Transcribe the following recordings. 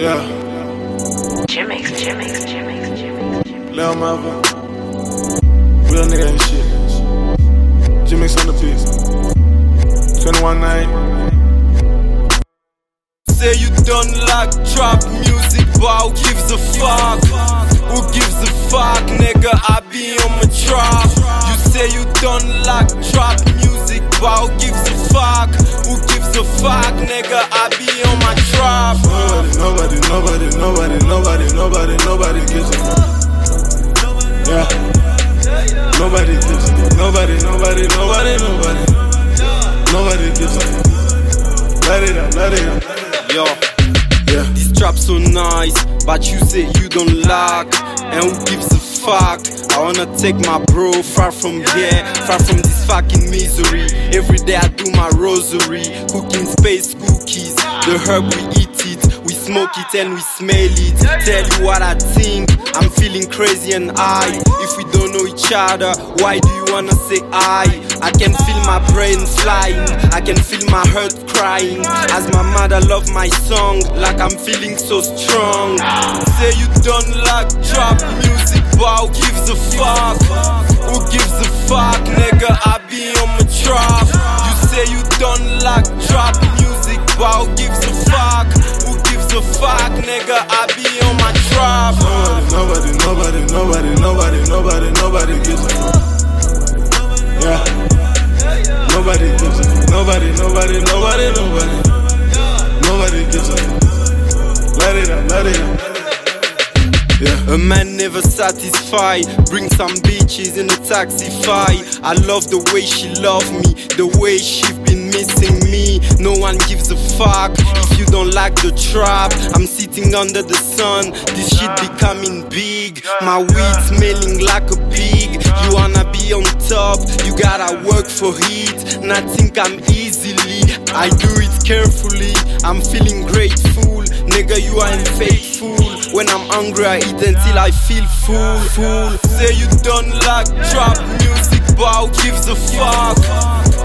Yeah, Jimmix, Jimmix, Jimmix, Jimmix, Jimmix. Lil Marvin. Real nigga ain't shit. Jimmix on the beats. 21 night. Say you don't like trap music, but who gives a fuck? Who gives a fuck, nigga? I be on my trap. You say you don't like trap music, but who gives a fuck? Who gives a fuck, nigga? I be on my trap. Nobody, nobody, nobody, nobody, nobody, gives a fuck. Yeah. Nobody gives a fuck. Nobody, nobody, nobody, nobody. Nobody gives a fuck. Let it out, let it out. Yo, Yeah. this trap so nice, but you say you don't like. And who gives a fuck? I wanna take my bro far from here, far from this fucking misery. Every day I do my rosary, cooking space cookies. The herb we eat it, smoke it and we smell it. Tell you what I think, I'm feeling crazy and high. If we don't know each other, why do you wanna say I? I can feel my brain flying, I can feel my heart crying. As my mother love my song, like I'm feeling so strong. Say you don't like trap music, but who gives a fuck? Who gives a fuck, nigga? I be on my trap. You say you don't like trap music, but who gives a fuck? Who a fuck, nigga? I be on my. Nobody, nobody, nobody, nobody, nobody, nobody nobody gives a fuck. Yeah. Nobody gives a fuck. Nobody, nobody, nobody, nobody. Nobody gives a fuck. Let it out, let it out. A man never satisfied. Bring some bitches in a taxi fight. I love the way she love me, the way she been missing me. No one gives a fuck if you don't like the trap. I'm sitting under the sun. This shit becoming big. My weed smelling like a pig. You wanna be on top, you gotta work for it. And I think I'm easily. I do it carefully. I'm feeling grateful. Nigga, you are faithful. When I'm angry, I eat until I feel full. Full. Say you don't like trap music, but who gives a fuck?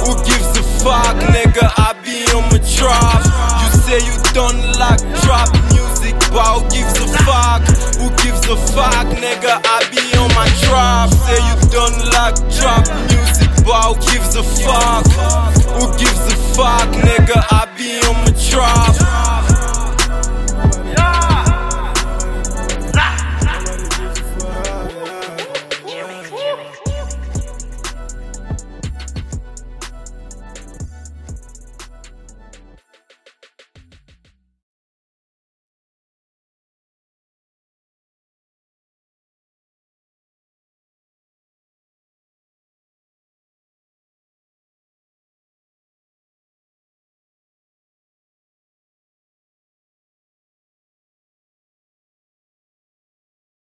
Who gives a fuck, nigga? I be on my trap. You say you don't like trap music, but who gives a fuck? Who gives a fuck, nigga? I be on my trap. Say you don't like trap music, but who gives a fuck? Who gives a fuck, nigga? I be on my trap.